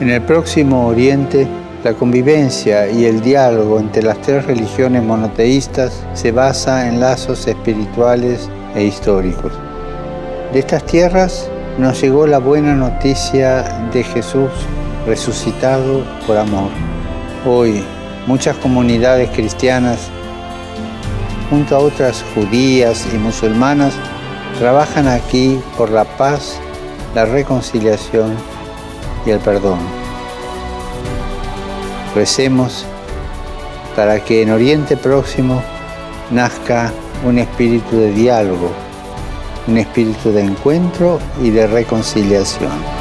En el próximo Oriente, la convivencia y el diálogo entre las tres religiones monoteístas se basa en lazos espirituales e históricos. De estas tierras nos llegó la buena noticia de Jesús resucitado por amor. Hoy, muchas comunidades cristianas, junto a otras judías y musulmanas, trabajan aquí por la paz, la reconciliación y el perdón. Para que en Oriente Próximo nazca un espíritu de diálogo, un espíritu de encuentro y de reconciliación.